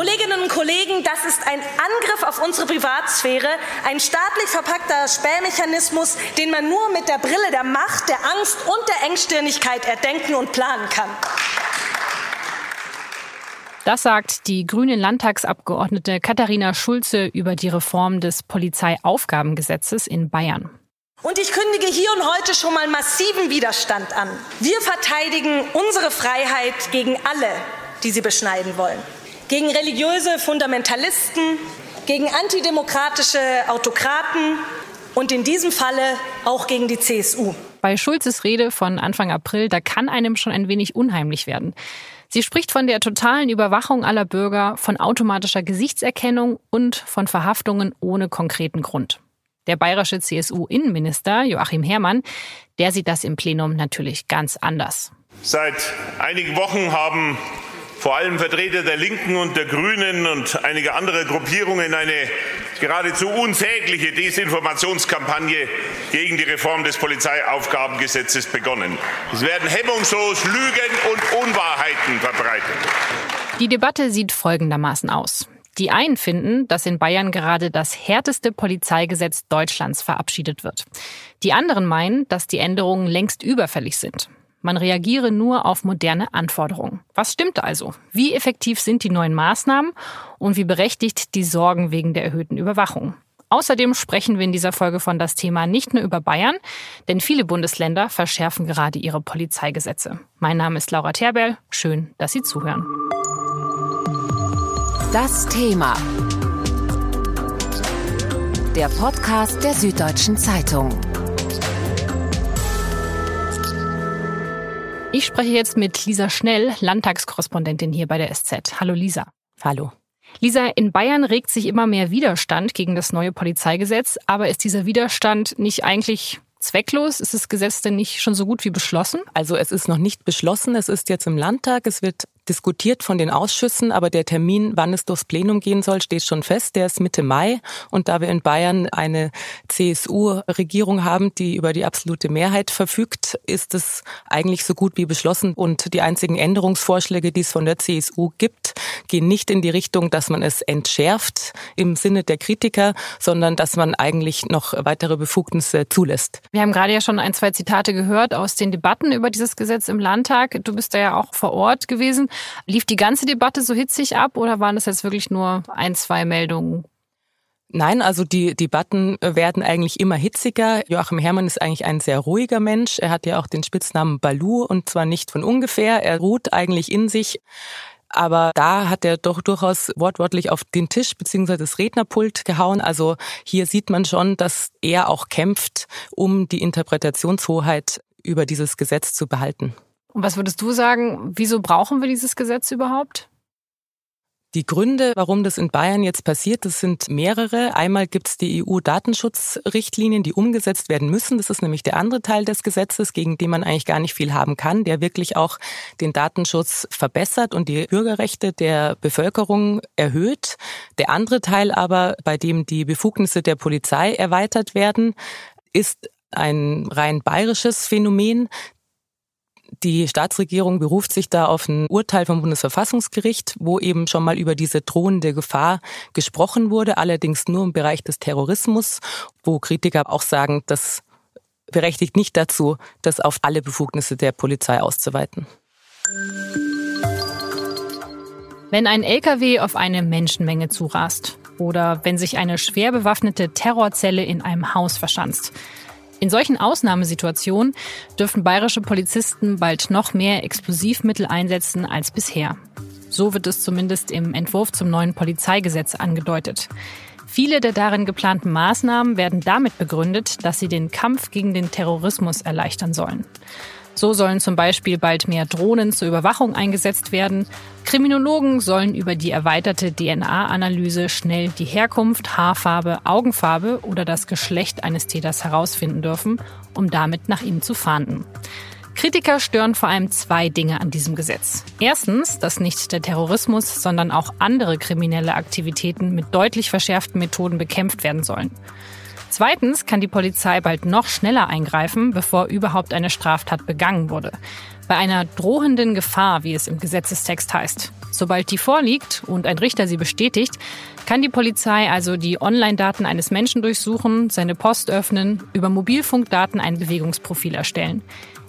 Kolleginnen und Kollegen, das ist ein Angriff auf unsere Privatsphäre, ein staatlich verpackter Spähmechanismus, den man nur mit der Brille der Macht, der Angst und der Engstirnigkeit erdenken und planen kann. Das sagt die grüne Landtagsabgeordnete Katharina Schulze über die Reform des Polizeiaufgabengesetzes in Bayern. Und ich kündige hier und heute schon mal massiven Widerstand an. Wir verteidigen unsere Freiheit gegen alle, die sie beschneiden wollen. Gegen religiöse Fundamentalisten, gegen antidemokratische Autokraten und in diesem Falle auch gegen die CSU. Bei Schulzes Rede von Anfang April, da kann einem schon ein wenig unheimlich werden. Sie spricht von der totalen Überwachung aller Bürger, von automatischer Gesichtserkennung und von Verhaftungen ohne konkreten Grund. Der bayerische CSU-Innenminister Joachim Herrmann, der sieht das im Plenum natürlich ganz anders. Seit einigen Wochen haben vor allem Vertreter der Linken und der Grünen und einige andere Gruppierungen eine geradezu unsägliche Desinformationskampagne gegen die Reform des Polizeiaufgabengesetzes begonnen. Es werden hemmungslos Lügen und Unwahrheiten verbreitet. Die Debatte sieht folgendermaßen aus. Die einen finden, dass in Bayern gerade das härteste Polizeigesetz Deutschlands verabschiedet wird. Die anderen meinen, dass die Änderungen längst überfällig sind. Man reagiere nur auf moderne Anforderungen. Was stimmt also? Wie effektiv sind die neuen Maßnahmen und wie berechtigt die Sorgen wegen der erhöhten Überwachung? Außerdem sprechen wir in dieser Folge von das Thema nicht nur über Bayern, denn viele Bundesländer verschärfen gerade ihre Polizeigesetze. Mein Name ist Laura Terbell. Schön, dass Sie zuhören. Das Thema. Der Podcast der Süddeutschen Zeitung. Ich spreche jetzt mit Lisa Schnell, Landtagskorrespondentin hier bei der SZ. Hallo Lisa. Hallo. Lisa, in Bayern regt sich immer mehr Widerstand gegen das neue Polizeigesetz, aber ist dieser Widerstand nicht eigentlich zwecklos? Ist das Gesetz denn nicht schon so gut wie beschlossen? Also es ist noch nicht beschlossen, es ist jetzt im Landtag, es wird diskutiert von den Ausschüssen, aber der Termin, wann es durchs Plenum gehen soll, steht schon fest. Der ist Mitte Mai. Und da wir in Bayern eine CSU-Regierung haben, die über die absolute Mehrheit verfügt, ist es eigentlich so gut wie beschlossen. Und die einzigen Änderungsvorschläge, die es von der CSU gibt, gehen nicht in die Richtung, dass man es entschärft im Sinne der Kritiker, sondern dass man eigentlich noch weitere Befugnisse zulässt. Wir haben gerade ja schon ein, zwei Zitate gehört aus den Debatten über dieses Gesetz im Landtag. Du bist da ja auch vor Ort gewesen. Lief die ganze Debatte so hitzig ab oder waren das jetzt wirklich nur ein, zwei Meldungen? Nein, also die Debatten werden eigentlich immer hitziger. Joachim Herrmann ist eigentlich ein sehr ruhiger Mensch. Er hat ja auch den Spitznamen Balu und zwar nicht von ungefähr. Er ruht eigentlich in sich. Aber da hat er doch durchaus wortwörtlich auf den Tisch bzw. das Rednerpult gehauen. Also hier sieht man schon, dass er auch kämpft, um die Interpretationshoheit über dieses Gesetz zu behalten. Und was würdest du sagen, wieso brauchen wir dieses Gesetz überhaupt? Die Gründe, warum das in Bayern jetzt passiert, das sind mehrere. Einmal gibt es die EU-Datenschutzrichtlinien, die umgesetzt werden müssen. Das ist nämlich der andere Teil des Gesetzes, gegen den man eigentlich gar nicht viel haben kann, der wirklich auch den Datenschutz verbessert und die Bürgerrechte der Bevölkerung erhöht. Der andere Teil aber, bei dem die Befugnisse der Polizei erweitert werden, ist ein rein bayerisches Phänomen. Die Staatsregierung beruft sich da auf ein Urteil vom Bundesverfassungsgericht, wo eben schon mal über diese drohende Gefahr gesprochen wurde, allerdings nur im Bereich des Terrorismus, wo Kritiker auch sagen, das berechtigt nicht dazu, das auf alle Befugnisse der Polizei auszuweiten. Wenn ein LKW auf eine Menschenmenge zurast oder wenn sich eine schwer bewaffnete Terrorzelle in einem Haus verschanzt, in solchen Ausnahmesituationen dürfen bayerische Polizisten bald noch mehr Explosivmittel einsetzen als bisher. So wird es zumindest im Entwurf zum neuen Polizeigesetz angedeutet. Viele der darin geplanten Maßnahmen werden damit begründet, dass sie den Kampf gegen den Terrorismus erleichtern sollen. So sollen zum Beispiel bald mehr Drohnen zur Überwachung eingesetzt werden. Kriminologen sollen über die erweiterte DNA-Analyse schnell die Herkunft, Haarfarbe, Augenfarbe oder das Geschlecht eines Täters herausfinden dürfen, um damit nach ihm zu fahnden. Kritiker stören vor allem zwei Dinge an diesem Gesetz. Erstens, dass nicht der Terrorismus, sondern auch andere kriminelle Aktivitäten mit deutlich verschärften Methoden bekämpft werden sollen. Zweitens kann die Polizei bald noch schneller eingreifen, bevor überhaupt eine Straftat begangen wurde. Bei einer drohenden Gefahr, wie es im Gesetzestext heißt. Sobald die vorliegt und ein Richter sie bestätigt, kann die Polizei also die Online-Daten eines Menschen durchsuchen, seine Post öffnen, über Mobilfunkdaten ein Bewegungsprofil erstellen,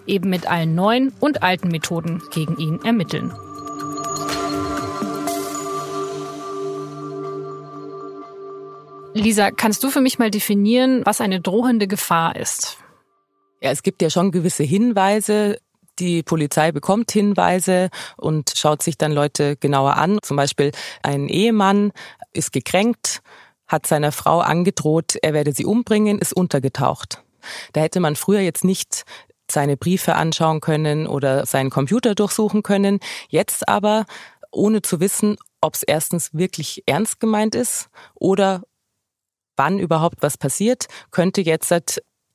eben mit allen neuen und alten Methoden gegen ihn ermitteln. Lisa, kannst du für mich mal definieren, was eine drohende Gefahr ist? Ja, es gibt ja schon gewisse Hinweise. Die Polizei bekommt Hinweise und schaut sich dann Leute genauer an. Zum Beispiel ein Ehemann ist gekränkt, hat seiner Frau angedroht, er werde sie umbringen, ist untergetaucht. Da hätte man früher jetzt nicht seine Briefe anschauen können oder seinen Computer durchsuchen können. Jetzt aber, ohne zu wissen, ob es erstens wirklich ernst gemeint ist oder wann überhaupt was passiert, könnte jetzt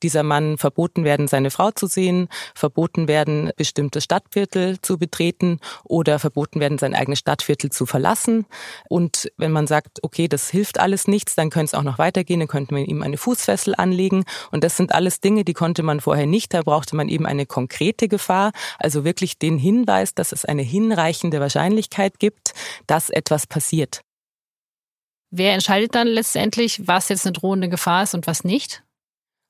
dieser Mann verboten werden, seine Frau zu sehen, verboten werden, bestimmte Stadtviertel zu betreten oder verboten werden, sein eigenes Stadtviertel zu verlassen. Und wenn man sagt, okay, das hilft alles nichts, dann könnte es auch noch weitergehen, dann könnte man ihm eine Fußfessel anlegen. Und das sind alles Dinge, die konnte man vorher nicht. Da brauchte man eben eine konkrete Gefahr, also wirklich den Hinweis, dass es eine hinreichende Wahrscheinlichkeit gibt, dass etwas passiert. Wer entscheidet dann letztendlich, was jetzt eine drohende Gefahr ist und was nicht?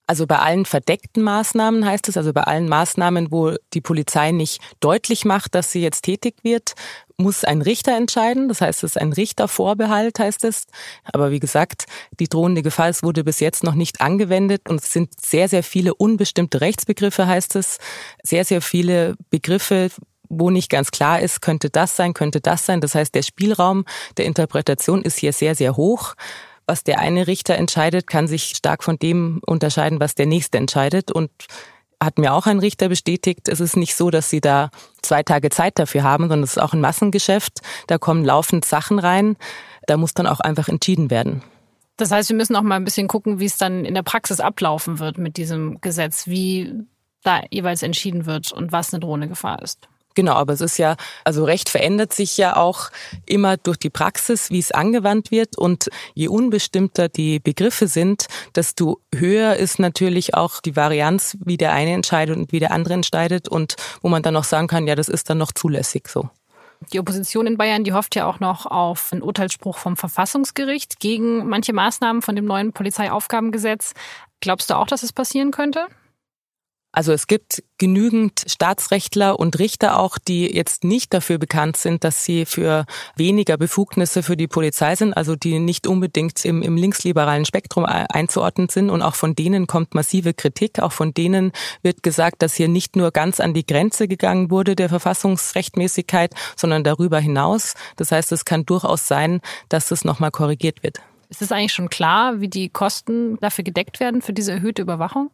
Also bei allen verdeckten Maßnahmen heißt es, also bei allen Maßnahmen, wo die Polizei nicht deutlich macht, dass sie jetzt tätig wird, muss ein Richter entscheiden. Das heißt, es ist ein Richtervorbehalt, heißt es. Aber wie gesagt, die drohende Gefahr es wurde bis jetzt noch nicht angewendet und es sind sehr, sehr viele unbestimmte Rechtsbegriffe, heißt es. Sehr, sehr viele Begriffe, wo nicht ganz klar ist, könnte das sein, könnte das sein. Das heißt, der Spielraum der Interpretation ist hier sehr, sehr hoch. Was der eine Richter entscheidet, kann sich stark von dem unterscheiden, was der nächste entscheidet. Und hat mir auch ein Richter bestätigt, es ist nicht so, dass sie da zwei Tage Zeit dafür haben, sondern es ist auch ein Massengeschäft. Da kommen laufend Sachen rein. Da muss dann auch einfach entschieden werden. Das heißt, wir müssen auch mal ein bisschen gucken, wie es dann in der Praxis ablaufen wird mit diesem Gesetz, wie da jeweils entschieden wird und was eine drohende Gefahr ist. Genau, aber es ist ja, also Recht verändert sich ja auch immer durch die Praxis, wie es angewandt wird. Und je unbestimmter die Begriffe sind, desto höher ist natürlich auch die Varianz, wie der eine entscheidet und wie der andere entscheidet und wo man dann noch sagen kann, ja, das ist dann noch zulässig so. Die Opposition in Bayern, die hofft ja auch noch auf einen Urteilsspruch vom Verfassungsgericht gegen manche Maßnahmen von dem neuen Polizeiaufgabengesetz. Glaubst du auch, dass es passieren könnte? Also es gibt genügend Staatsrechtler und Richter auch, die jetzt nicht dafür bekannt sind, dass sie für weniger Befugnisse für die Polizei sind, also die nicht unbedingt im, im linksliberalen Spektrum einzuordnen sind. Und auch von denen kommt massive Kritik. Auch von denen wird gesagt, dass hier nicht nur ganz an die Grenze gegangen wurde der Verfassungsrechtmäßigkeit, sondern darüber hinaus. Das heißt, es kann durchaus sein, dass das nochmal korrigiert wird. Ist es eigentlich schon klar, wie die Kosten dafür gedeckt werden, für diese erhöhte Überwachung?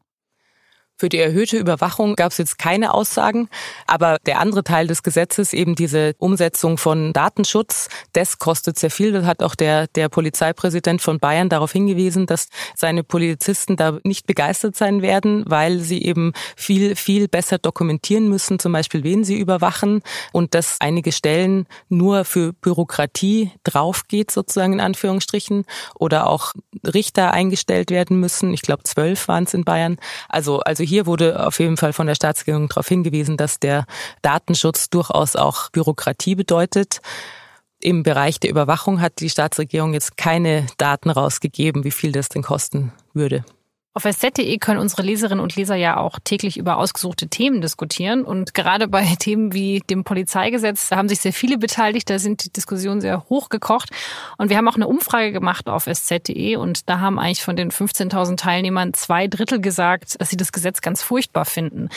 Für die erhöhte Überwachung gab es jetzt keine Aussagen, aber der andere Teil des Gesetzes, eben diese Umsetzung von Datenschutz, das kostet sehr viel. Das hat auch der, der Polizeipräsident von Bayern darauf hingewiesen, dass seine Polizisten da nicht begeistert sein werden, weil sie eben viel, viel besser dokumentieren müssen, zum Beispiel wen sie überwachen und dass einige Stellen nur für Bürokratie draufgeht, sozusagen in Anführungsstrichen, oder auch Richter eingestellt werden müssen. Ich glaube, zwölf waren es in Bayern. Also, also hier wurde auf jeden Fall von der Staatsregierung darauf hingewiesen, dass der Datenschutz durchaus auch Bürokratie bedeutet. Im Bereich der Überwachung hat die Staatsregierung jetzt keine Daten rausgegeben, wie viel das denn kosten würde. Auf sz.de können unsere Leserinnen und Leser ja auch täglich über ausgesuchte Themen diskutieren. Und gerade bei Themen wie dem Polizeigesetz, da haben sich sehr viele beteiligt, da sind die Diskussionen sehr hochgekocht. Und wir haben auch eine Umfrage gemacht auf sz.de und da haben eigentlich von den 15.000 Teilnehmern zwei Drittel gesagt, dass sie das Gesetz ganz furchtbar finden.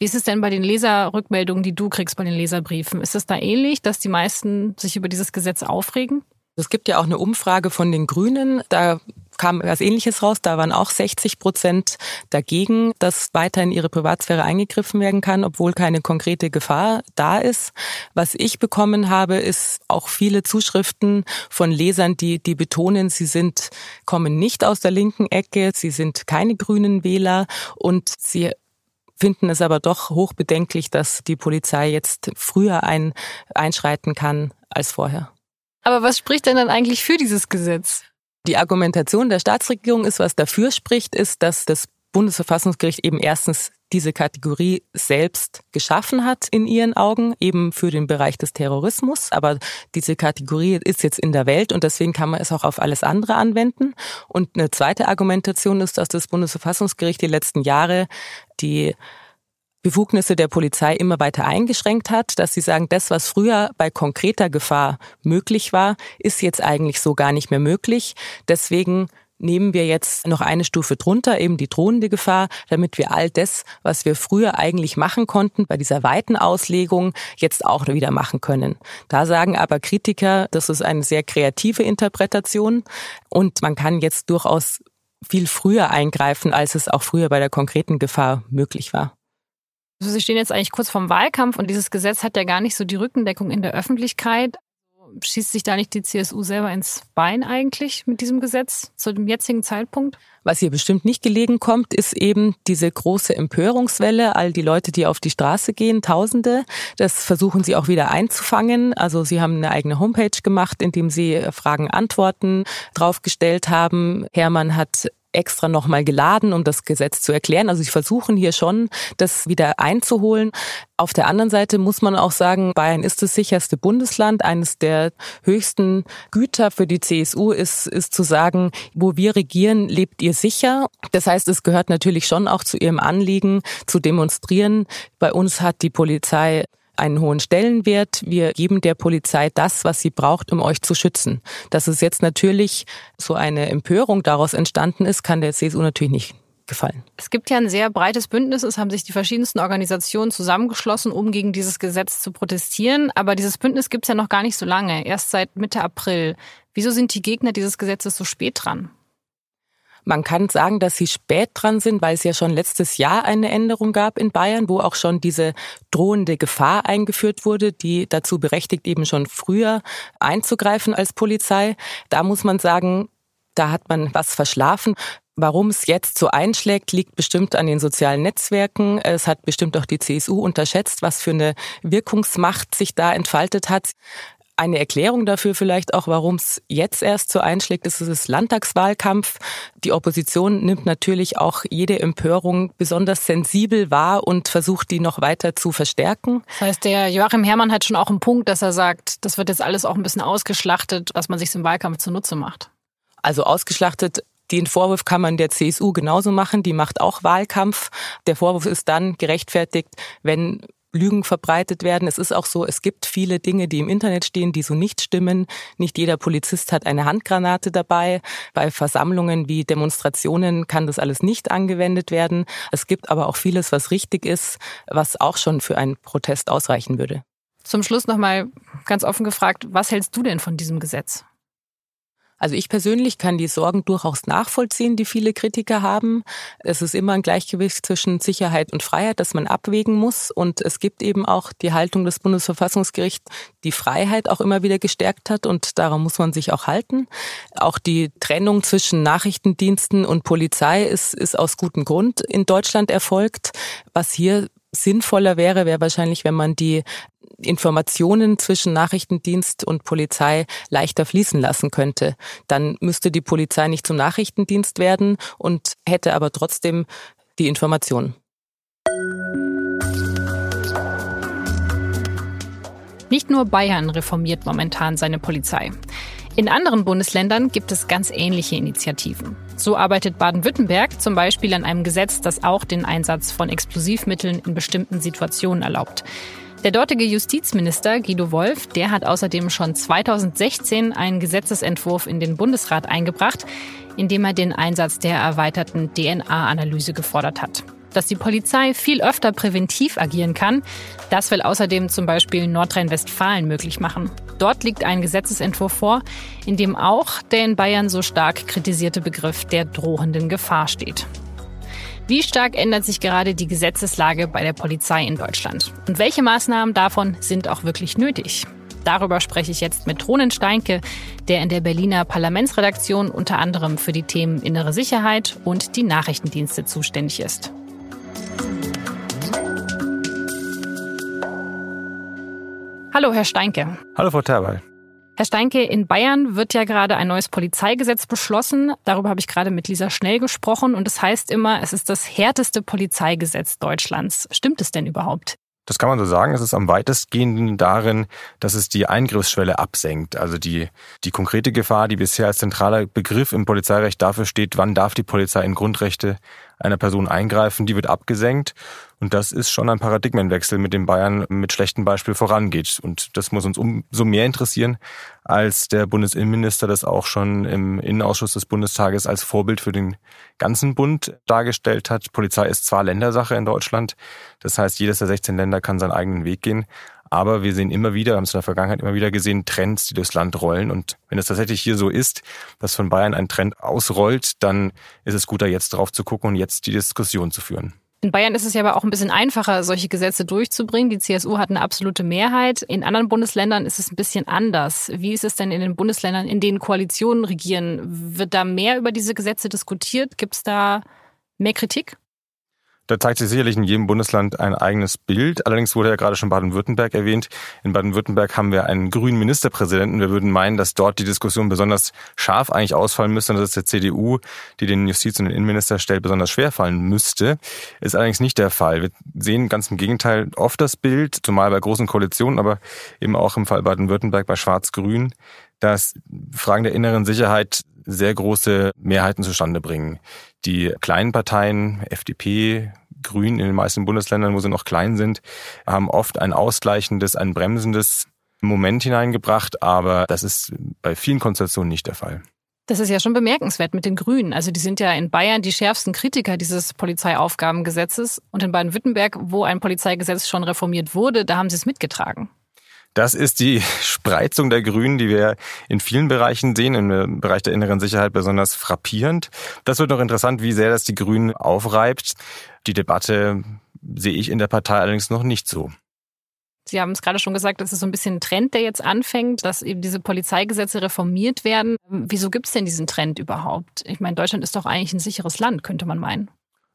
Wie ist es denn bei den Leserrückmeldungen, die du kriegst bei den Leserbriefen? Ist es da ähnlich, dass die meisten sich über dieses Gesetz aufregen? Es gibt ja auch eine Umfrage von den Grünen. Da kam was Ähnliches raus. Da waren auch 60 Prozent dagegen, dass weiter in ihre Privatsphäre eingegriffen werden kann, obwohl keine konkrete Gefahr da ist. Was ich bekommen habe, ist auch viele Zuschriften von Lesern, die, die betonen, sie sind, kommen nicht aus der linken Ecke, sie sind keine grünen Wähler und sie finden es aber doch hochbedenklich, dass die Polizei jetzt früher ein, einschreiten kann als vorher. Aber was spricht denn dann eigentlich für dieses Gesetz? Die Argumentation der Staatsregierung ist, was dafür spricht, ist, dass das Bundesverfassungsgericht eben erstens diese Kategorie selbst geschaffen hat in ihren Augen, eben für den Bereich des Terrorismus. Aber diese Kategorie ist jetzt in der Welt und deswegen kann man es auch auf alles andere anwenden. Und eine zweite Argumentation ist, dass das Bundesverfassungsgericht die letzten Jahre die Befugnisse der Polizei immer weiter eingeschränkt hat, dass sie sagen, das, was früher bei konkreter Gefahr möglich war, ist jetzt eigentlich so gar nicht mehr möglich. Deswegen nehmen wir jetzt noch eine Stufe drunter, eben die drohende Gefahr, damit wir all das, was wir früher eigentlich machen konnten, bei dieser weiten Auslegung jetzt auch wieder machen können. Da sagen aber Kritiker, das ist eine sehr kreative Interpretation und man kann jetzt durchaus viel früher eingreifen, als es auch früher bei der konkreten Gefahr möglich war. Also Sie stehen jetzt eigentlich kurz vorm Wahlkampf und dieses Gesetz hat ja gar nicht so die Rückendeckung in der Öffentlichkeit schießt sich da nicht die CSU selber ins Bein eigentlich mit diesem Gesetz zu dem jetzigen Zeitpunkt? Was ihr bestimmt nicht gelegen kommt, ist eben diese große Empörungswelle, all die Leute, die auf die Straße gehen, Tausende. Das versuchen sie auch wieder einzufangen. Also sie haben eine eigene Homepage gemacht, in dem sie Fragen, Antworten draufgestellt haben. Hermann hat extra nochmal geladen, um das Gesetz zu erklären. Also sie versuchen hier schon, das wieder einzuholen. Auf der anderen Seite muss man auch sagen, Bayern ist das sicherste Bundesland. Eines der höchsten Güter für die CSU ist, ist zu sagen, wo wir regieren, lebt ihr sicher. Das heißt, es gehört natürlich schon auch zu ihrem Anliegen, zu demonstrieren. Bei uns hat die Polizei einen hohen Stellenwert. Wir geben der Polizei das, was sie braucht, um euch zu schützen. Dass es jetzt natürlich so eine Empörung daraus entstanden ist, kann der CSU natürlich nicht gefallen. Es gibt ja ein sehr breites Bündnis. Es haben sich die verschiedensten Organisationen zusammengeschlossen, um gegen dieses Gesetz zu protestieren. Aber dieses Bündnis gibt es ja noch gar nicht so lange, erst seit Mitte April. Wieso sind die Gegner dieses Gesetzes so spät dran? Man kann sagen, dass sie spät dran sind, weil es ja schon letztes Jahr eine Änderung gab in Bayern, wo auch schon diese drohende Gefahr eingeführt wurde, die dazu berechtigt, eben schon früher einzugreifen als Polizei. Da muss man sagen, da hat man was verschlafen. Warum es jetzt so einschlägt, liegt bestimmt an den sozialen Netzwerken. Es hat bestimmt auch die CSU unterschätzt, was für eine Wirkungsmacht sich da entfaltet hat. Eine Erklärung dafür vielleicht auch, warum es jetzt erst so einschlägt, ist es Landtagswahlkampf. Die Opposition nimmt natürlich auch jede Empörung besonders sensibel wahr und versucht, die noch weiter zu verstärken. Das heißt, der Joachim Herrmann hat schon auch einen Punkt, dass er sagt, das wird jetzt alles auch ein bisschen ausgeschlachtet, was man sich im Wahlkampf zunutze macht. Also ausgeschlachtet den Vorwurf kann man der CSU genauso machen, die macht auch Wahlkampf. Der Vorwurf ist dann gerechtfertigt, wenn Lügen verbreitet werden. Es ist auch so, es gibt viele Dinge, die im Internet stehen, die so nicht stimmen. Nicht jeder Polizist hat eine Handgranate dabei. Bei Versammlungen wie Demonstrationen kann das alles nicht angewendet werden. Es gibt aber auch vieles, was richtig ist, was auch schon für einen Protest ausreichen würde. Zum Schluss nochmal ganz offen gefragt, was hältst du denn von diesem Gesetz? Also ich persönlich kann die Sorgen durchaus nachvollziehen, die viele Kritiker haben. Es ist immer ein Gleichgewicht zwischen Sicherheit und Freiheit, das man abwägen muss. Und es gibt eben auch die Haltung des Bundesverfassungsgerichts, die Freiheit auch immer wieder gestärkt hat. Und daran muss man sich auch halten. Auch die Trennung zwischen Nachrichtendiensten und Polizei ist, ist aus gutem Grund in Deutschland erfolgt. Was hier sinnvoller wäre, wäre wahrscheinlich, wenn man die Informationen zwischen Nachrichtendienst und Polizei leichter fließen lassen könnte. Dann müsste die Polizei nicht zum Nachrichtendienst werden und hätte aber trotzdem die Informationen. Nicht nur Bayern reformiert momentan seine Polizei. In anderen Bundesländern gibt es ganz ähnliche Initiativen. So arbeitet Baden-Württemberg zum Beispiel an einem Gesetz, das auch den Einsatz von Explosivmitteln in bestimmten Situationen erlaubt. Der dortige Justizminister Guido Wolf, der hat außerdem schon 2016 einen Gesetzesentwurf in den Bundesrat eingebracht, in dem er den Einsatz der erweiterten DNA-Analyse gefordert hat. Dass die Polizei viel öfter präventiv agieren kann, das will außerdem zum Beispiel Nordrhein-Westfalen möglich machen. Dort liegt ein Gesetzesentwurf vor, in dem auch der in Bayern so stark kritisierte Begriff der drohenden Gefahr steht. Wie stark ändert sich gerade die Gesetzeslage bei der Polizei in Deutschland? Und welche Maßnahmen davon sind auch wirklich nötig? Darüber spreche ich jetzt mit Ronen Steinke, der in der Berliner Parlamentsredaktion unter anderem für die Themen innere Sicherheit und die Nachrichtendienste zuständig ist. Hallo, Herr Steinke. Hallo, Frau Terwal. Herr Steinke, in Bayern wird ja gerade ein neues Polizeigesetz beschlossen. Darüber habe ich gerade mit Lisa Schnell gesprochen. Und es das heißt immer, es ist das härteste Polizeigesetz Deutschlands. Stimmt es denn überhaupt? Das kann man so sagen. Es ist am weitestgehenden darin, dass es die Eingriffsschwelle absenkt. Also die, die konkrete Gefahr, die bisher als zentraler Begriff im Polizeirecht dafür steht, wann darf die Polizei in Grundrechte einer Person eingreifen, die wird abgesenkt. Und das ist schon ein Paradigmenwechsel, mit dem Bayern mit schlechtem Beispiel vorangeht. Und das muss uns umso mehr interessieren, als der Bundesinnenminister das auch schon im Innenausschuss des Bundestages als Vorbild für den ganzen Bund dargestellt hat. Polizei ist zwar Ländersache in Deutschland. Das heißt, jedes der 16 Länder kann seinen eigenen Weg gehen. Aber wir sehen immer wieder, haben es in der Vergangenheit immer wieder gesehen, Trends, die durchs Land rollen. Und wenn es tatsächlich hier so ist, dass von Bayern ein Trend ausrollt, dann ist es gut, da jetzt drauf zu gucken und jetzt die Diskussion zu führen. In Bayern ist es ja aber auch ein bisschen einfacher, solche Gesetze durchzubringen. Die CSU hat eine absolute Mehrheit. In anderen Bundesländern ist es ein bisschen anders. Wie ist es denn in den Bundesländern, in denen Koalitionen regieren? Wird da mehr über diese Gesetze diskutiert? Gibt es da mehr Kritik? Da zeigt sich sicherlich in jedem Bundesland ein eigenes Bild. Allerdings wurde ja gerade schon Baden-Württemberg erwähnt. In Baden-Württemberg haben wir einen grünen Ministerpräsidenten. Wir würden meinen, dass dort die Diskussion besonders scharf eigentlich ausfallen müsste und dass es der CDU, die den Justiz- und den Innenminister stellt, besonders schwer fallen müsste. Ist allerdings nicht der Fall. Wir sehen ganz im Gegenteil oft das Bild, zumal bei großen Koalitionen, aber eben auch im Fall Baden-Württemberg bei Schwarz-Grün, dass Fragen der inneren Sicherheit sehr große Mehrheiten zustande bringen. Die kleinen Parteien, FDP, Grün in den meisten Bundesländern, wo sie noch klein sind, haben oft ein ausgleichendes, ein bremsendes Moment hineingebracht, aber das ist bei vielen Konstellationen nicht der Fall. Das ist ja schon bemerkenswert mit den Grünen. Also die sind ja in Bayern die schärfsten Kritiker dieses Polizeiaufgabengesetzes und in Baden-Württemberg, wo ein Polizeigesetz schon reformiert wurde, da haben sie es mitgetragen. Das ist die Spreizung der Grünen, die wir in vielen Bereichen sehen, im Bereich der inneren Sicherheit besonders frappierend. Das wird noch interessant, wie sehr das die Grünen aufreibt. Die Debatte sehe ich in der Partei allerdings noch nicht so. Sie haben es gerade schon gesagt, das ist so ein bisschen ein Trend, der jetzt anfängt, dass eben diese Polizeigesetze reformiert werden. Wieso gibt es denn diesen Trend überhaupt? Ich meine, Deutschland ist doch eigentlich ein sicheres Land, könnte man meinen.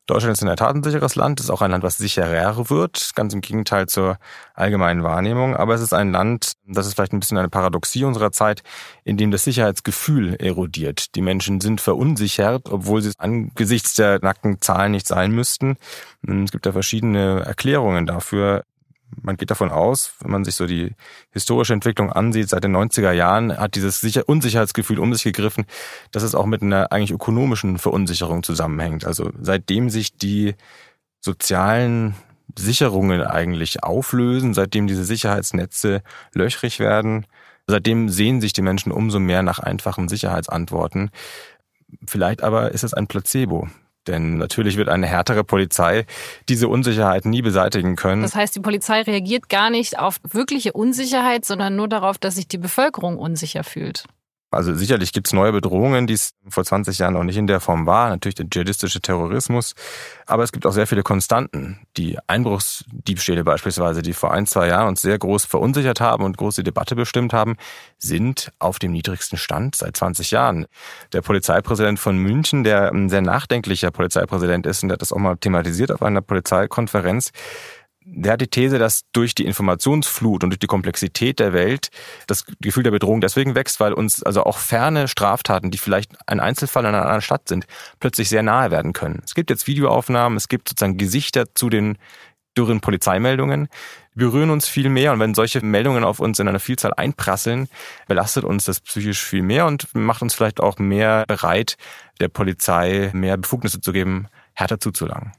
Deutschland ist in der Tat ein sicheres Land, ist auch ein Land, was sicherer wird, ganz im Gegenteil zur allgemeinen Wahrnehmung. Aber es ist ein Land, das ist vielleicht ein bisschen eine Paradoxie unserer Zeit, in dem das Sicherheitsgefühl erodiert. Die Menschen sind verunsichert, obwohl sie angesichts der nackten Zahlen nicht sein müssten. Es gibt da verschiedene Erklärungen dafür man geht davon aus, wenn man sich so die historische Entwicklung ansieht, seit den 90er Jahren hat dieses Unsicherheitsgefühl um sich gegriffen, dass es auch mit einer eigentlich ökonomischen Verunsicherung zusammenhängt. Also seitdem sich die sozialen Sicherungen eigentlich auflösen, seitdem diese Sicherheitsnetze löchrig werden, seitdem sehen sich die Menschen umso mehr nach einfachen Sicherheitsantworten. Vielleicht aber ist es ein Placebo. Denn natürlich wird eine härtere Polizei diese Unsicherheit nie beseitigen können. Das heißt, die Polizei reagiert gar nicht auf wirkliche Unsicherheit, sondern nur darauf, dass sich die Bevölkerung unsicher fühlt. Also sicherlich gibt es neue Bedrohungen, die es vor 20 Jahren noch nicht in der Form war. Natürlich der dschihadistische Terrorismus. Aber es gibt auch sehr viele Konstanten. Die Einbruchsdiebstähle beispielsweise, die vor ein, zwei Jahren uns sehr groß verunsichert haben und große Debatte bestimmt haben, sind auf dem niedrigsten Stand seit 20 Jahren. Der Polizeipräsident von München, der ein sehr nachdenklicher Polizeipräsident ist und der hat das auch mal thematisiert auf einer Polizeikonferenz, der hat die These, dass durch die Informationsflut und durch die Komplexität der Welt das Gefühl der Bedrohung deswegen wächst, weil uns also auch ferne Straftaten, die vielleicht ein Einzelfall in einer anderen Stadt sind, plötzlich sehr nahe werden können. Es gibt jetzt Videoaufnahmen, es gibt sozusagen Gesichter zu den dürren Polizeimeldungen, berühren uns viel mehr und wenn solche Meldungen auf uns in einer Vielzahl einprasseln, belastet uns das psychisch viel mehr und macht uns vielleicht auch mehr bereit, der Polizei mehr Befugnisse zu geben, härter zuzulangen.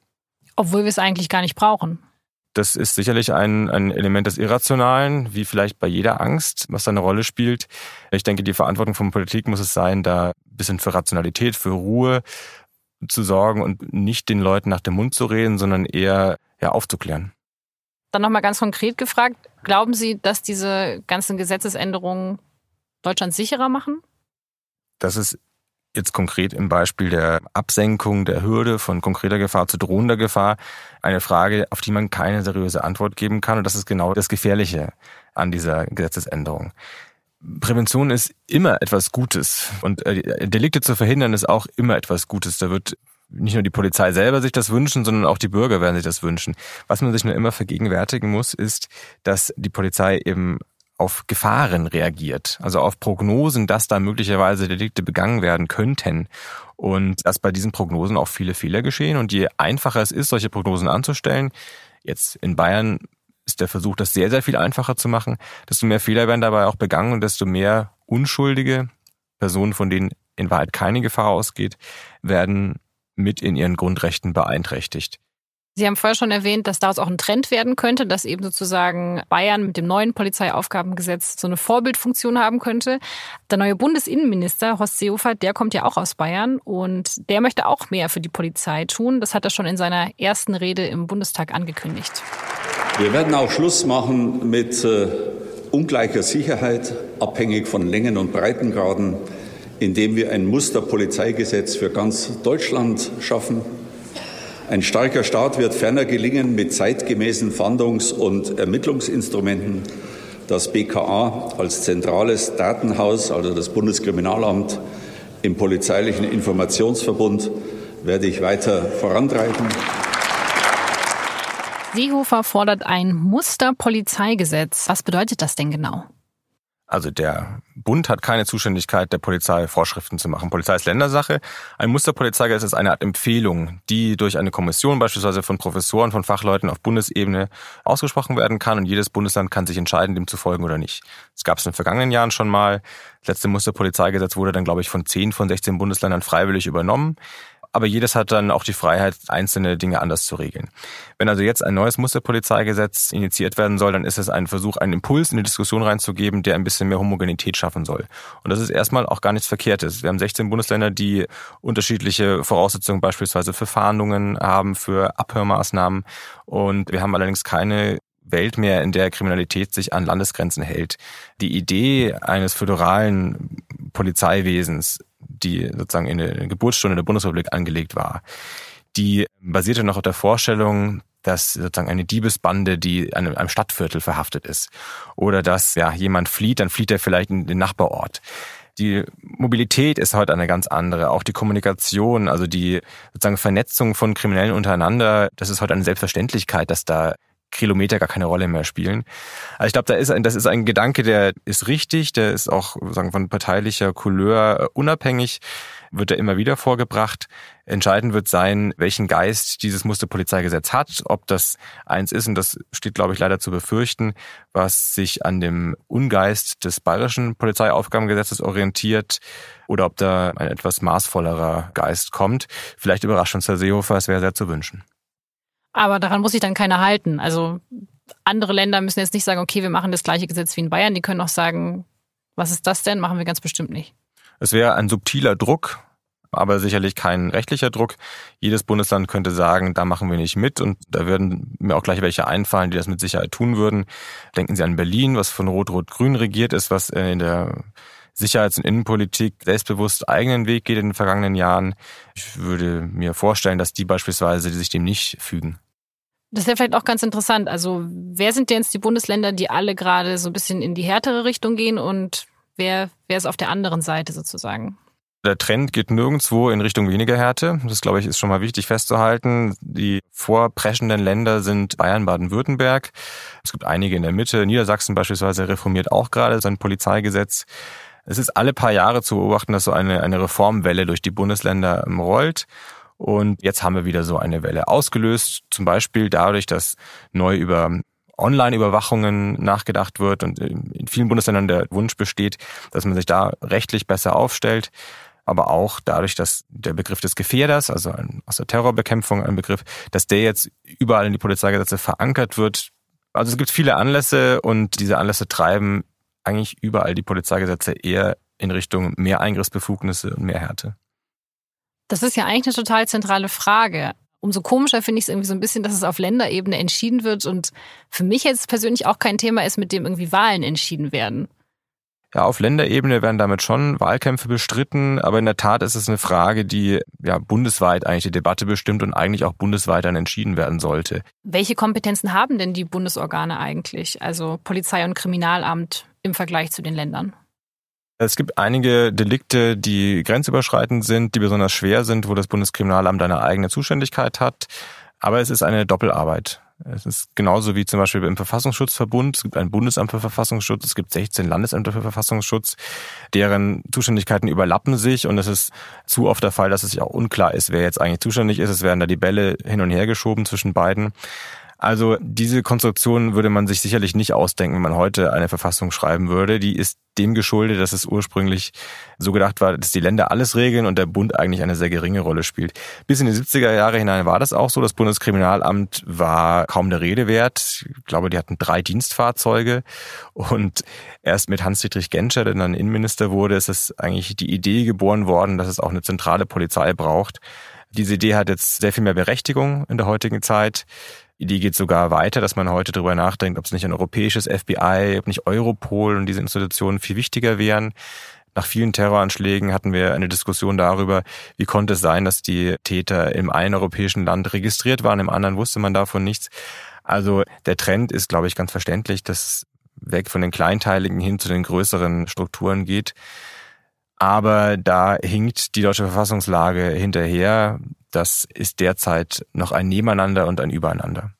Obwohl wir es eigentlich gar nicht brauchen. Das ist sicherlich ein, ein Element des Irrationalen, wie vielleicht bei jeder Angst, was da eine Rolle spielt. Ich denke, die Verantwortung von Politik muss es sein, da ein bisschen für Rationalität, für Ruhe zu sorgen und nicht den Leuten nach dem Mund zu reden, sondern eher ja, aufzuklären. Dann nochmal ganz konkret gefragt, glauben Sie, dass diese ganzen Gesetzesänderungen Deutschland sicherer machen? Das ist jetzt konkret im Beispiel der Absenkung der Hürde von konkreter Gefahr zu drohender Gefahr eine Frage, auf die man keine seriöse Antwort geben kann. Und das ist genau das Gefährliche an dieser Gesetzesänderung. Prävention ist immer etwas Gutes und äh, Delikte zu verhindern ist auch immer etwas Gutes. Da wird nicht nur die Polizei selber sich das wünschen, sondern auch die Bürger werden sich das wünschen. Was man sich nur immer vergegenwärtigen muss, ist, dass die Polizei eben auf Gefahren reagiert, also auf Prognosen, dass da möglicherweise Delikte begangen werden könnten und dass bei diesen Prognosen auch viele Fehler geschehen und je einfacher es ist, solche Prognosen anzustellen, jetzt in Bayern ist der Versuch, das sehr, sehr viel einfacher zu machen, desto mehr Fehler werden dabei auch begangen und desto mehr unschuldige Personen, von denen in Wahrheit keine Gefahr ausgeht, werden mit in ihren Grundrechten beeinträchtigt. Sie haben vorher schon erwähnt, dass daraus auch ein Trend werden könnte, dass eben sozusagen Bayern mit dem neuen Polizeiaufgabengesetz so eine Vorbildfunktion haben könnte. Der neue Bundesinnenminister Horst Seehofer, der kommt ja auch aus Bayern und der möchte auch mehr für die Polizei tun. Das hat er schon in seiner ersten Rede im Bundestag angekündigt. Wir werden auch Schluss machen mit äh, ungleicher Sicherheit, abhängig von Längen und Breitengraden, indem wir ein Musterpolizeigesetz für ganz Deutschland schaffen. Ein starker Staat wird ferner gelingen mit zeitgemäßen Fahndungs- und Ermittlungsinstrumenten. Das BKA als zentrales Datenhaus, also das Bundeskriminalamt im polizeilichen Informationsverbund, werde ich weiter vorantreiben. Seehofer fordert ein Musterpolizeigesetz. Was bedeutet das denn genau? Also der Bund hat keine Zuständigkeit, der Polizei Vorschriften zu machen. Polizei ist Ländersache. Ein Musterpolizeigesetz ist eine Art Empfehlung, die durch eine Kommission beispielsweise von Professoren, von Fachleuten auf Bundesebene ausgesprochen werden kann und jedes Bundesland kann sich entscheiden, dem zu folgen oder nicht. Das gab es in den vergangenen Jahren schon mal. Das letzte Musterpolizeigesetz wurde dann, glaube ich, von 10 von 16 Bundesländern freiwillig übernommen aber jedes hat dann auch die Freiheit, einzelne Dinge anders zu regeln. Wenn also jetzt ein neues Musterpolizeigesetz initiiert werden soll, dann ist es ein Versuch, einen Impuls in die Diskussion reinzugeben, der ein bisschen mehr Homogenität schaffen soll. Und das ist erstmal auch gar nichts Verkehrtes. Wir haben 16 Bundesländer, die unterschiedliche Voraussetzungen beispielsweise für Fahndungen haben, für Abhörmaßnahmen. Und wir haben allerdings keine Welt mehr, in der Kriminalität sich an Landesgrenzen hält. Die Idee eines föderalen Polizeiwesens die sozusagen in der Geburtsstunde der Bundesrepublik angelegt war, die basierte noch auf der Vorstellung, dass sozusagen eine Diebesbande, die in einem Stadtviertel verhaftet ist. Oder dass ja jemand flieht, dann flieht er vielleicht in den Nachbarort. Die Mobilität ist heute eine ganz andere. Auch die Kommunikation, also die sozusagen Vernetzung von Kriminellen untereinander, das ist heute eine Selbstverständlichkeit, dass da Kilometer gar keine Rolle mehr spielen. Also ich glaube, da ist ein, das ist ein Gedanke, der ist richtig, der ist auch sagen von parteilicher Couleur äh, unabhängig, wird er immer wieder vorgebracht. Entscheidend wird sein, welchen Geist dieses Musterpolizeigesetz hat, ob das eins ist, und das steht, glaube ich, leider zu befürchten, was sich an dem Ungeist des bayerischen Polizeiaufgabengesetzes orientiert, oder ob da ein etwas maßvollerer Geist kommt. Vielleicht überrascht uns Herr Seehofer, es wäre sehr zu wünschen. Aber daran muss sich dann keiner halten. Also andere Länder müssen jetzt nicht sagen, okay, wir machen das gleiche Gesetz wie in Bayern. Die können auch sagen, was ist das denn? Machen wir ganz bestimmt nicht. Es wäre ein subtiler Druck, aber sicherlich kein rechtlicher Druck. Jedes Bundesland könnte sagen, da machen wir nicht mit und da würden mir auch gleich welche einfallen, die das mit Sicherheit tun würden. Denken Sie an Berlin, was von Rot-Rot-Grün regiert ist, was in der Sicherheits- und Innenpolitik selbstbewusst eigenen Weg geht in den vergangenen Jahren. Ich würde mir vorstellen, dass die beispielsweise sich dem nicht fügen. Das wäre vielleicht auch ganz interessant. Also wer sind denn jetzt die Bundesländer, die alle gerade so ein bisschen in die härtere Richtung gehen und wer, wer ist auf der anderen Seite sozusagen? Der Trend geht nirgendwo in Richtung weniger Härte. Das, glaube ich, ist schon mal wichtig festzuhalten. Die vorpreschenden Länder sind Bayern, Baden-Württemberg. Es gibt einige in der Mitte. Niedersachsen beispielsweise reformiert auch gerade sein Polizeigesetz. Es ist alle paar Jahre zu beobachten, dass so eine, eine Reformwelle durch die Bundesländer ähm, rollt. Und jetzt haben wir wieder so eine Welle ausgelöst, zum Beispiel dadurch, dass neu über Online-Überwachungen nachgedacht wird und in vielen Bundesländern der Wunsch besteht, dass man sich da rechtlich besser aufstellt. Aber auch dadurch, dass der Begriff des Gefährders, also aus der Terrorbekämpfung ein Begriff, dass der jetzt überall in die Polizeigesetze verankert wird. Also es gibt viele Anlässe und diese Anlässe treiben eigentlich überall die Polizeigesetze eher in Richtung mehr Eingriffsbefugnisse und mehr Härte. Das ist ja eigentlich eine total zentrale Frage. Umso komischer finde ich es irgendwie so ein bisschen, dass es auf Länderebene entschieden wird und für mich jetzt persönlich auch kein Thema ist, mit dem irgendwie Wahlen entschieden werden. Ja, auf Länderebene werden damit schon Wahlkämpfe bestritten, aber in der Tat ist es eine Frage, die ja bundesweit eigentlich die Debatte bestimmt und eigentlich auch bundesweit dann entschieden werden sollte. Welche Kompetenzen haben denn die Bundesorgane eigentlich, also Polizei und Kriminalamt im Vergleich zu den Ländern? Es gibt einige Delikte, die grenzüberschreitend sind, die besonders schwer sind, wo das Bundeskriminalamt eine eigene Zuständigkeit hat. Aber es ist eine Doppelarbeit. Es ist genauso wie zum Beispiel im Verfassungsschutzverbund. Es gibt ein Bundesamt für Verfassungsschutz, es gibt 16 Landesämter für Verfassungsschutz, deren Zuständigkeiten überlappen sich und es ist zu oft der Fall, dass es sich auch unklar ist, wer jetzt eigentlich zuständig ist. Es werden da die Bälle hin und her geschoben zwischen beiden. Also diese Konstruktion würde man sich sicherlich nicht ausdenken, wenn man heute eine Verfassung schreiben würde. Die ist dem geschuldet, dass es ursprünglich so gedacht war, dass die Länder alles regeln und der Bund eigentlich eine sehr geringe Rolle spielt. Bis in die 70er Jahre hinein war das auch so. Das Bundeskriminalamt war kaum der Rede wert. Ich glaube, die hatten drei Dienstfahrzeuge und erst mit Hans-Dietrich Genscher, der dann Innenminister wurde, ist es eigentlich die Idee geboren worden, dass es auch eine zentrale Polizei braucht. Diese Idee hat jetzt sehr viel mehr Berechtigung in der heutigen Zeit. Die geht sogar weiter, dass man heute darüber nachdenkt, ob es nicht ein europäisches FBI, ob nicht Europol und diese Institutionen viel wichtiger wären. Nach vielen Terroranschlägen hatten wir eine Diskussion darüber, wie konnte es sein, dass die Täter im einen europäischen Land registriert waren, im anderen wusste man davon nichts. Also der Trend ist, glaube ich, ganz verständlich, dass weg von den kleinteiligen hin zu den größeren Strukturen geht. Aber da hinkt die deutsche Verfassungslage hinterher. Das ist derzeit noch ein Nebeneinander und ein Übereinander.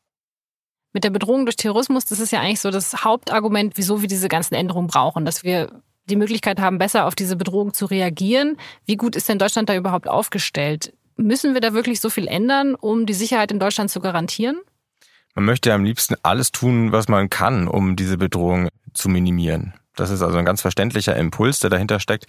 Mit der Bedrohung durch Terrorismus, das ist ja eigentlich so das Hauptargument, wieso wir diese ganzen Änderungen brauchen, dass wir die Möglichkeit haben, besser auf diese Bedrohung zu reagieren. Wie gut ist denn Deutschland da überhaupt aufgestellt? Müssen wir da wirklich so viel ändern, um die Sicherheit in Deutschland zu garantieren? Man möchte am liebsten alles tun, was man kann, um diese Bedrohung zu minimieren. Das ist also ein ganz verständlicher Impuls, der dahinter steckt.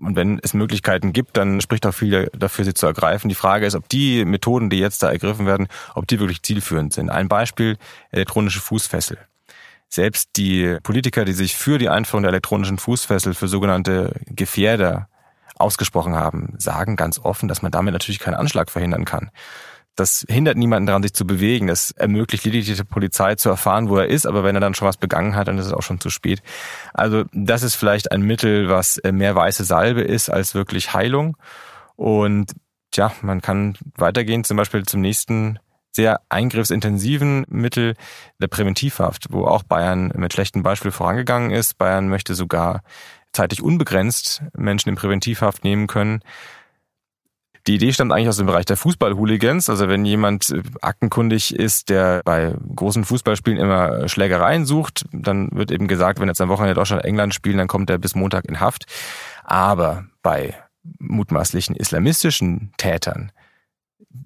Und wenn es Möglichkeiten gibt, dann spricht auch viel dafür, sie zu ergreifen. Die Frage ist, ob die Methoden, die jetzt da ergriffen werden, ob die wirklich zielführend sind. Ein Beispiel, elektronische Fußfessel. Selbst die Politiker, die sich für die Einführung der elektronischen Fußfessel für sogenannte Gefährder ausgesprochen haben, sagen ganz offen, dass man damit natürlich keinen Anschlag verhindern kann. Das hindert niemanden daran, sich zu bewegen. Das ermöglicht lediglich der Polizei zu erfahren, wo er ist. Aber wenn er dann schon was begangen hat, dann ist es auch schon zu spät. Also das ist vielleicht ein Mittel, was mehr weiße Salbe ist als wirklich Heilung. Und ja, man kann weitergehen, zum Beispiel zum nächsten sehr eingriffsintensiven Mittel der Präventivhaft, wo auch Bayern mit schlechtem Beispiel vorangegangen ist. Bayern möchte sogar zeitlich unbegrenzt Menschen in Präventivhaft nehmen können. Die Idee stammt eigentlich aus dem Bereich der Fußball-Hooligans. Also wenn jemand äh, aktenkundig ist, der bei großen Fußballspielen immer Schlägereien sucht, dann wird eben gesagt, wenn jetzt am Wochenende Deutschland England spielen, dann kommt er bis Montag in Haft. Aber bei mutmaßlichen islamistischen Tätern,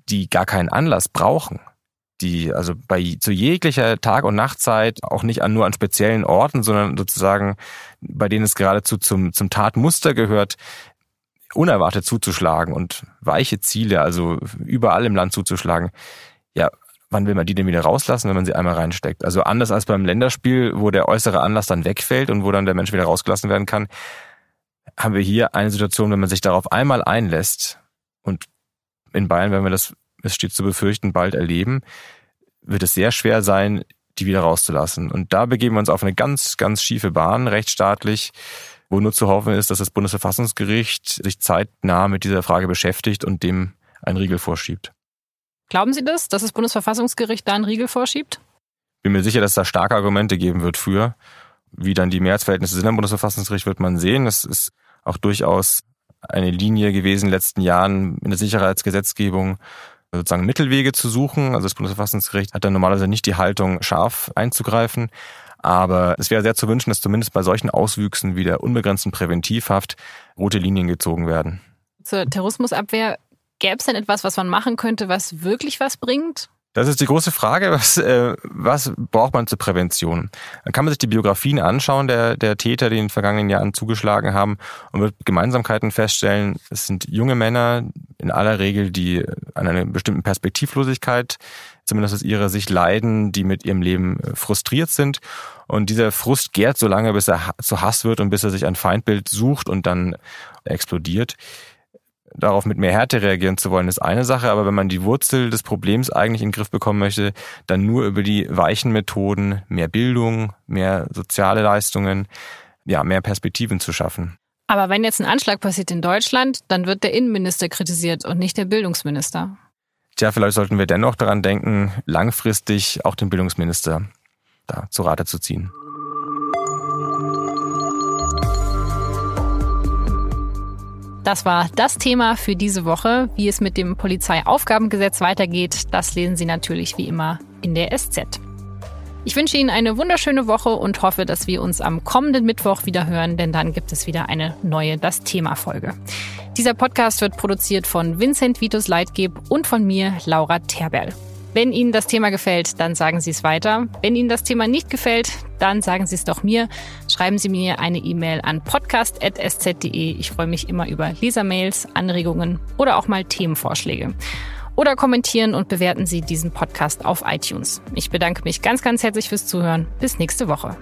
die gar keinen Anlass brauchen, die also bei zu jeglicher Tag- und Nachtzeit auch nicht an nur an speziellen Orten, sondern sozusagen bei denen es geradezu zum zum Tatmuster gehört, unerwartet zuzuschlagen und weiche Ziele, also überall im Land zuzuschlagen, ja, wann will man die denn wieder rauslassen, wenn man sie einmal reinsteckt? Also anders als beim Länderspiel, wo der äußere Anlass dann wegfällt und wo dann der Mensch wieder rausgelassen werden kann, haben wir hier eine Situation, wenn man sich darauf einmal einlässt und in Bayern, wenn wir das, es steht zu befürchten, bald erleben, wird es sehr schwer sein, die wieder rauszulassen. Und da begeben wir uns auf eine ganz, ganz schiefe Bahn, rechtsstaatlich, wo nur zu hoffen ist, dass das Bundesverfassungsgericht sich zeitnah mit dieser Frage beschäftigt und dem einen Riegel vorschiebt. Glauben Sie das, dass das Bundesverfassungsgericht da einen Riegel vorschiebt? Bin mir sicher, dass es da starke Argumente geben wird für. Wie dann die Mehrheitsverhältnisse sind am Bundesverfassungsgericht, wird man sehen. Es ist auch durchaus eine Linie gewesen in den letzten Jahren in der Sicherheitsgesetzgebung, sozusagen Mittelwege zu suchen. Also das Bundesverfassungsgericht hat dann normalerweise nicht die Haltung, scharf einzugreifen. Aber es wäre sehr zu wünschen, dass zumindest bei solchen Auswüchsen wie der unbegrenzten Präventivhaft rote Linien gezogen werden. Zur Terrorismusabwehr gäbe es denn etwas, was man machen könnte, was wirklich was bringt? Das ist die große Frage, was, äh, was braucht man zur Prävention? Dann kann man sich die Biografien anschauen der, der Täter, die in den vergangenen Jahren zugeschlagen haben und wird Gemeinsamkeiten feststellen. Es sind junge Männer, in aller Regel, die an einer bestimmten Perspektivlosigkeit, zumindest aus ihrer Sicht, leiden, die mit ihrem Leben äh, frustriert sind. Und dieser Frust gärt so lange, bis er zu Hass wird und bis er sich ein Feindbild sucht und dann explodiert darauf mit mehr Härte reagieren zu wollen, ist eine Sache, aber wenn man die Wurzel des Problems eigentlich in den Griff bekommen möchte, dann nur über die weichen Methoden, mehr Bildung, mehr soziale Leistungen, ja, mehr Perspektiven zu schaffen. Aber wenn jetzt ein Anschlag passiert in Deutschland, dann wird der Innenminister kritisiert und nicht der Bildungsminister. Tja, vielleicht sollten wir dennoch daran denken, langfristig auch den Bildungsminister da zu Rate zu ziehen. Das war das Thema für diese Woche. Wie es mit dem Polizeiaufgabengesetz weitergeht, das lesen Sie natürlich wie immer in der SZ. Ich wünsche Ihnen eine wunderschöne Woche und hoffe, dass wir uns am kommenden Mittwoch wieder hören, denn dann gibt es wieder eine neue Das Thema Folge. Dieser Podcast wird produziert von Vincent Vitus Leitgeb und von mir, Laura Terberl. Wenn Ihnen das Thema gefällt, dann sagen Sie es weiter. Wenn Ihnen das Thema nicht gefällt, dann sagen Sie es doch mir. Schreiben Sie mir eine E-Mail an podcast.sz.de. Ich freue mich immer über Lesermails, Anregungen oder auch mal Themenvorschläge. Oder kommentieren und bewerten Sie diesen Podcast auf iTunes. Ich bedanke mich ganz, ganz herzlich fürs Zuhören. Bis nächste Woche.